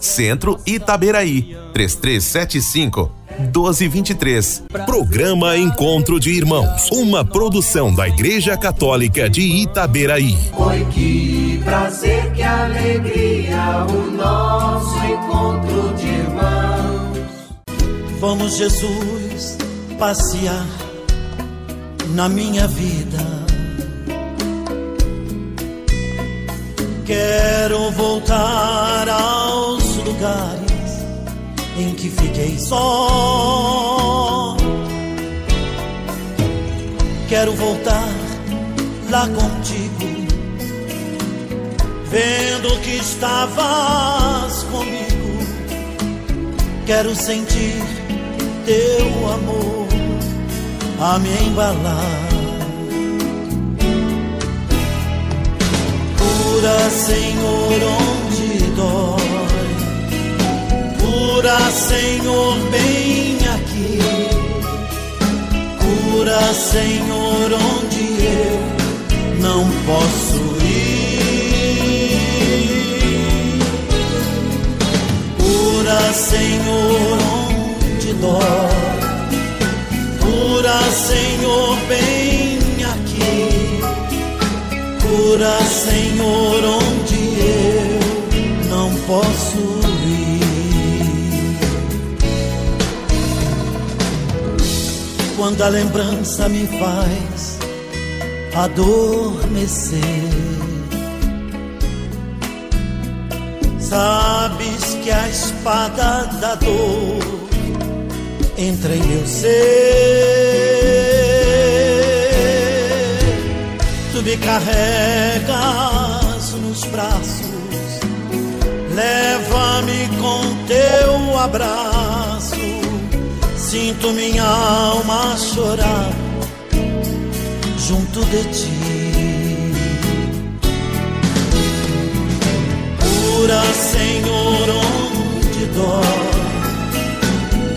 Centro Itaberaí, 3375 1223. Programa Encontro de Irmãos, uma produção da Igreja Católica de Itaberaí. Oi, que prazer, que alegria, o nosso encontro de irmãos. Vamos, Jesus, passear na minha vida. Quero voltar aos lugares em que fiquei só. Quero voltar lá contigo, vendo que estavas comigo. Quero sentir teu amor a me embalar. Cura, Senhor, onde dói Cura, Senhor, bem aqui. Cura, Senhor, onde quando a lembrança me faz adormecer. Sabes que a espada da dor entra em meu ser. Tu me carregas nos braços, leva-me com teu abraço Sinto minha alma chorar junto de ti. Cura, Senhor, onde dói.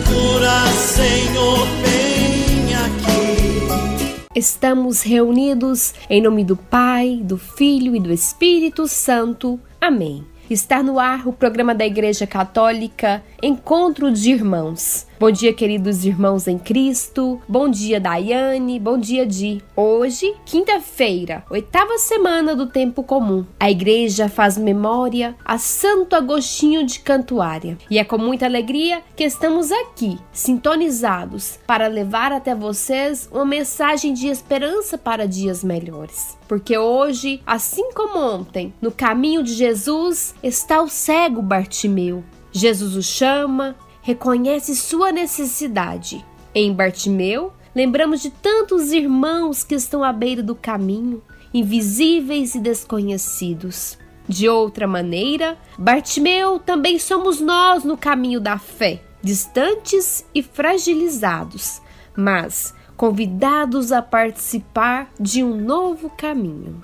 Cura, Senhor, vem aqui. Estamos reunidos em nome do Pai, do Filho e do Espírito Santo. Amém. Está no ar o programa da Igreja Católica Encontro de Irmãos. Bom dia, queridos irmãos em Cristo. Bom dia, Daiane. Bom dia, Di. Hoje, quinta-feira, oitava semana do tempo comum. A igreja faz memória a Santo Agostinho de Cantuária. E é com muita alegria que estamos aqui, sintonizados, para levar até vocês uma mensagem de esperança para dias melhores. Porque hoje, assim como ontem, no caminho de Jesus está o cego Bartimeu. Jesus o chama, reconhece sua necessidade. Em Bartimeu, lembramos de tantos irmãos que estão à beira do caminho, invisíveis e desconhecidos. De outra maneira, Bartimeu também somos nós no caminho da fé, distantes e fragilizados, mas convidados a participar de um novo caminho.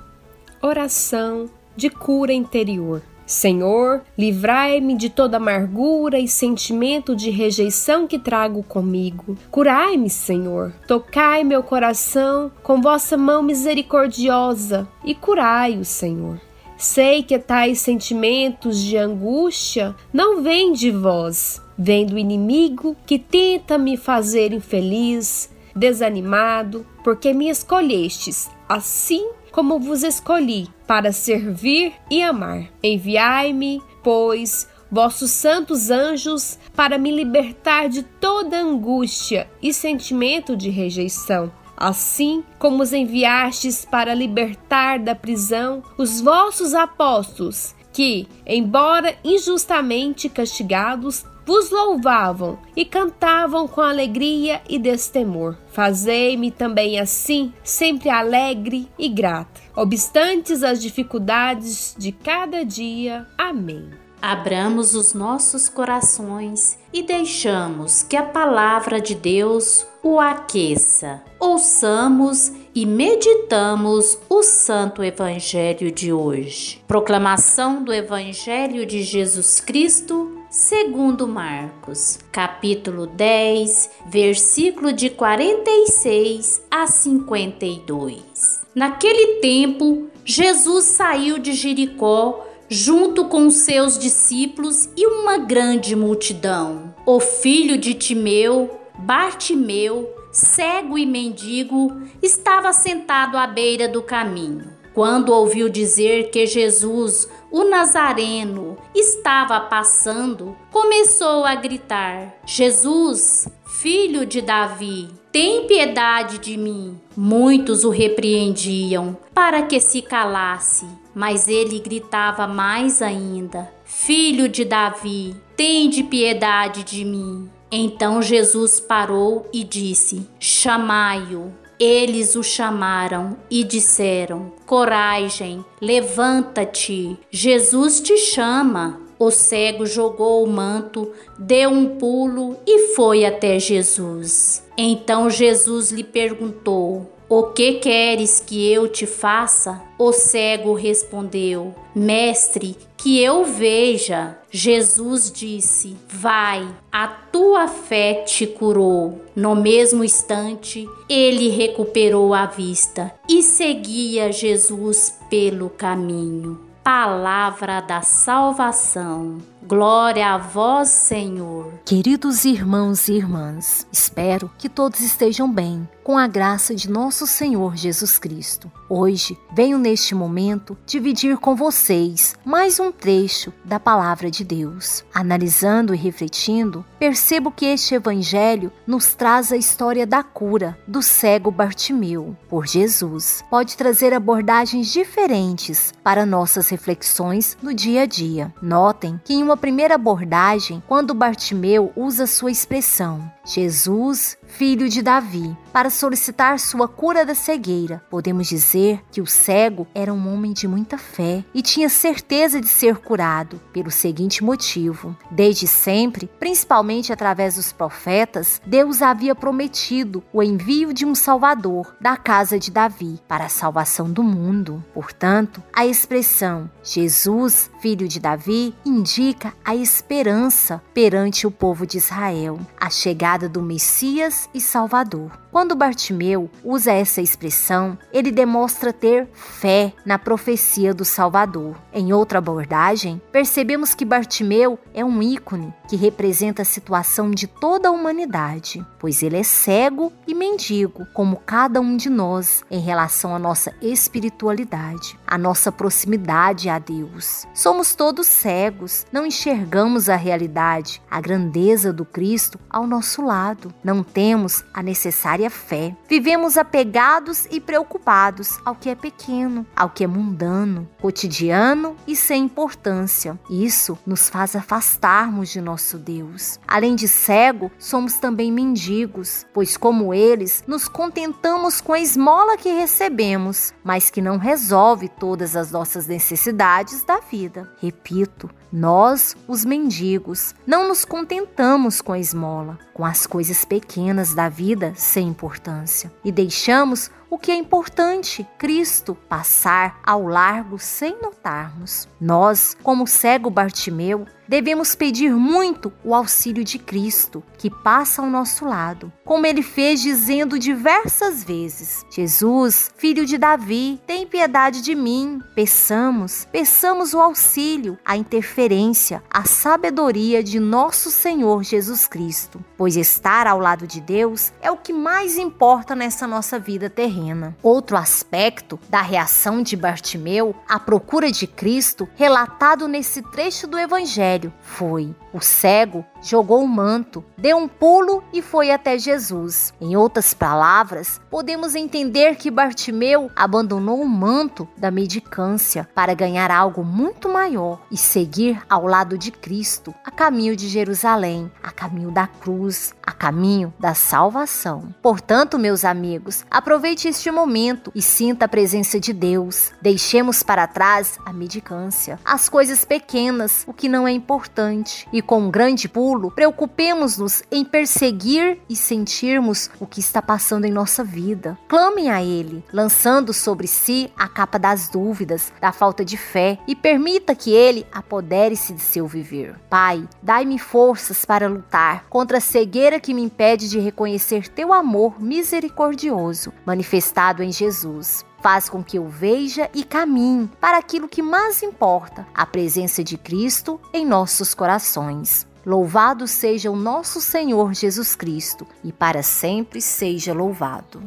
Oração de cura interior. Senhor, livrai-me de toda amargura e sentimento de rejeição que trago comigo. Curai-me, Senhor. Tocai meu coração com vossa mão misericordiosa e curai-o, Senhor. Sei que tais sentimentos de angústia não vêm de vós, vem do inimigo que tenta me fazer infeliz, desanimado, porque me escolhestes, assim como vos escolhi, para servir e amar. Enviai-me, pois, vossos santos anjos para me libertar de toda angústia e sentimento de rejeição. Assim como os enviastes para libertar da prisão os vossos apóstolos, que, embora injustamente castigados, vos louvavam e cantavam com alegria e destemor. Fazei-me também assim, sempre alegre e grata, obstantes as dificuldades de cada dia. Amém. Abramos os nossos corações e deixamos que a palavra de Deus o aqueça. Ouçamos e meditamos o Santo Evangelho de hoje. Proclamação do Evangelho de Jesus Cristo segundo Marcos, capítulo 10, versículo de 46 a 52. Naquele tempo, Jesus saiu de Jericó junto com seus discípulos e uma grande multidão. O filho de Timeu, Bartimeu, cego e mendigo, estava sentado à beira do caminho. Quando ouviu dizer que Jesus, o Nazareno, estava passando, começou a gritar: Jesus, filho de Davi, tem piedade de mim. Muitos o repreendiam para que se calasse, mas ele gritava mais ainda: Filho de Davi, tem de piedade de mim. Então Jesus parou e disse: Chamai-o. Eles o chamaram e disseram: Coragem, levanta-te, Jesus te chama. O cego jogou o manto, deu um pulo e foi até Jesus. Então Jesus lhe perguntou: o que queres que eu te faça? O cego respondeu: Mestre, que eu veja. Jesus disse: Vai, a tua fé te curou. No mesmo instante, ele recuperou a vista e seguia Jesus pelo caminho. Palavra da salvação. Glória a vós, Senhor. Queridos irmãos e irmãs, espero que todos estejam bem, com a graça de nosso Senhor Jesus Cristo. Hoje venho neste momento dividir com vocês mais um trecho da palavra de Deus. Analisando e refletindo, percebo que este evangelho nos traz a história da cura do cego Bartimeu por Jesus. Pode trazer abordagens diferentes para nossas reflexões no dia a dia. Notem que em uma primeira abordagem, quando Bartimeu usa sua expressão Jesus, filho de Davi, para solicitar sua cura da cegueira. Podemos dizer que o cego era um homem de muita fé e tinha certeza de ser curado pelo seguinte motivo: desde sempre, principalmente através dos profetas, Deus havia prometido o envio de um Salvador da casa de Davi para a salvação do mundo. Portanto, a expressão Jesus, filho de Davi, indica a esperança perante o povo de Israel, a chegada do Messias e Salvador. Quando Bartimeu usa essa expressão, ele demonstra ter fé na profecia do Salvador. Em outra abordagem, percebemos que Bartimeu é um ícone que representa a situação de toda a humanidade, pois ele é cego e mendigo, como cada um de nós, em relação à nossa espiritualidade, à nossa proximidade a Deus. Somos todos cegos, não enxergamos a realidade, a grandeza do Cristo ao nosso lado, não temos a necessária fé. Vivemos apegados e preocupados ao que é pequeno, ao que é mundano, cotidiano e sem importância. Isso nos faz afastarmos de nosso Deus. Além de cego, somos também mendigos, pois, como eles, nos contentamos com a esmola que recebemos, mas que não resolve todas as nossas necessidades da vida. Repito, nós, os mendigos, não nos contentamos com a esmola, com as coisas pequenas da vida sem importância, e deixamos o que é importante, Cristo, passar ao largo sem notarmos. Nós, como cego Bartimeu, devemos pedir muito o auxílio de Cristo, que passa ao nosso lado, como ele fez dizendo diversas vezes: Jesus, filho de Davi, tem piedade de mim. Peçamos, peçamos o auxílio, a interferência, a sabedoria de nosso Senhor Jesus Cristo, pois estar ao lado de Deus é o que mais importa nessa nossa vida terrena. Outro aspecto da reação de Bartimeu à procura de Cristo, relatado nesse trecho do Evangelho, foi o cego jogou o manto, deu um pulo e foi até Jesus. Em outras palavras, podemos entender que Bartimeu abandonou o manto da medicância para ganhar algo muito maior e seguir ao lado de Cristo, a caminho de Jerusalém, a caminho da cruz, a caminho da salvação. Portanto, meus amigos, aproveite este momento e sinta a presença de Deus. Deixemos para trás a medicância, as coisas pequenas, o que não é importante, e com um grande pulo preocupemos-nos em perseguir e sentirmos o que está passando em nossa vida. Clamem a Ele, lançando sobre si a capa das dúvidas, da falta de fé e permita que Ele apodere-se de seu viver. Pai, dai-me forças para lutar contra a cegueira que me impede de reconhecer teu amor misericordioso manifestado em Jesus. Faz com que eu veja e caminhe para aquilo que mais importa, a presença de Cristo em nossos corações. Louvado seja o nosso Senhor Jesus Cristo e para sempre seja louvado.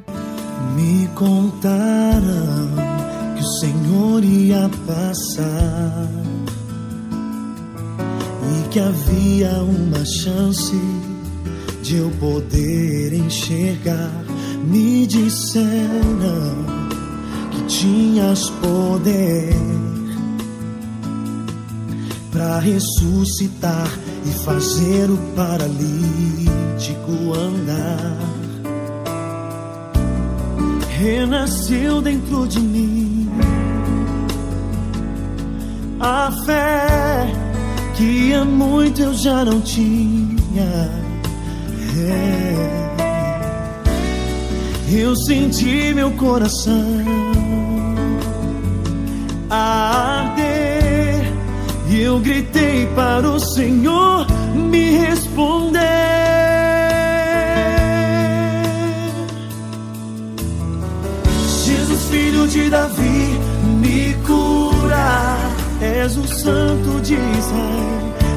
Me contaram que o Senhor ia passar e que havia uma chance de eu poder enxergar. Me disseram que tinhas poder para ressuscitar e fazer o paralítico andar. Renasceu dentro de mim a fé que há muito eu já não tinha. É. Eu senti meu coração arder e eu gritei para o Senhor me responder. Jesus, filho de Davi, me cura. És o santo de Israel.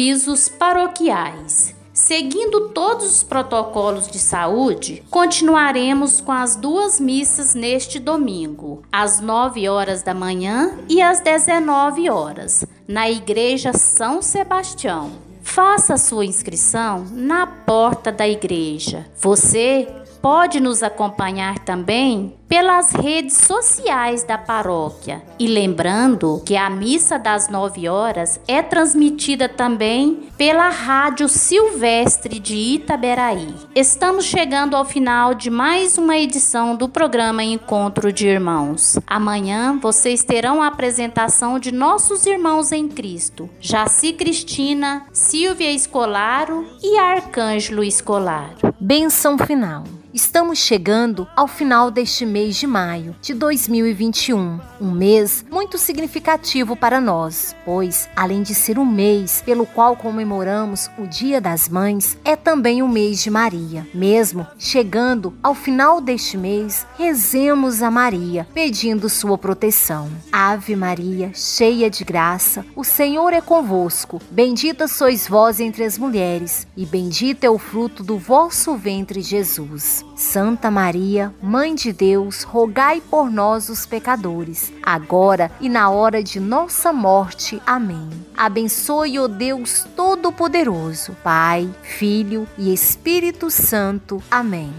Avisos paroquiais. Seguindo todos os protocolos de saúde, continuaremos com as duas missas neste domingo, às 9 horas da manhã e às 19 horas, na Igreja São Sebastião. Faça sua inscrição na porta da igreja. Você pode nos acompanhar também pelas redes sociais da paróquia. E lembrando que a missa das 9 horas é transmitida também pela Rádio Silvestre de Itaberaí. Estamos chegando ao final de mais uma edição do programa Encontro de Irmãos. Amanhã vocês terão a apresentação de nossos irmãos em Cristo, Jaci Cristina, Silvia Escolaro e Arcângelo Escolaro. Benção final. Estamos chegando ao final deste mês de maio de 2021, um mês muito significativo para nós, pois, além de ser um mês pelo qual comemoramos o Dia das Mães, é também o mês de Maria. Mesmo chegando ao final deste mês, rezemos a Maria, pedindo sua proteção. Ave Maria, cheia de graça, o Senhor é convosco. Bendita sois vós entre as mulheres, e bendito é o fruto do vosso ventre, Jesus. Santa Maria, Mãe de Deus, rogai por nós, os pecadores, agora e na hora de nossa morte. Amém. Abençoe o Deus Todo-Poderoso, Pai, Filho e Espírito Santo. Amém.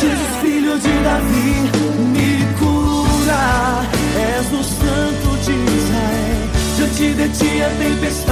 Jesus, de Davi me cura. És o santo de Israel. Diante de ti a tempestade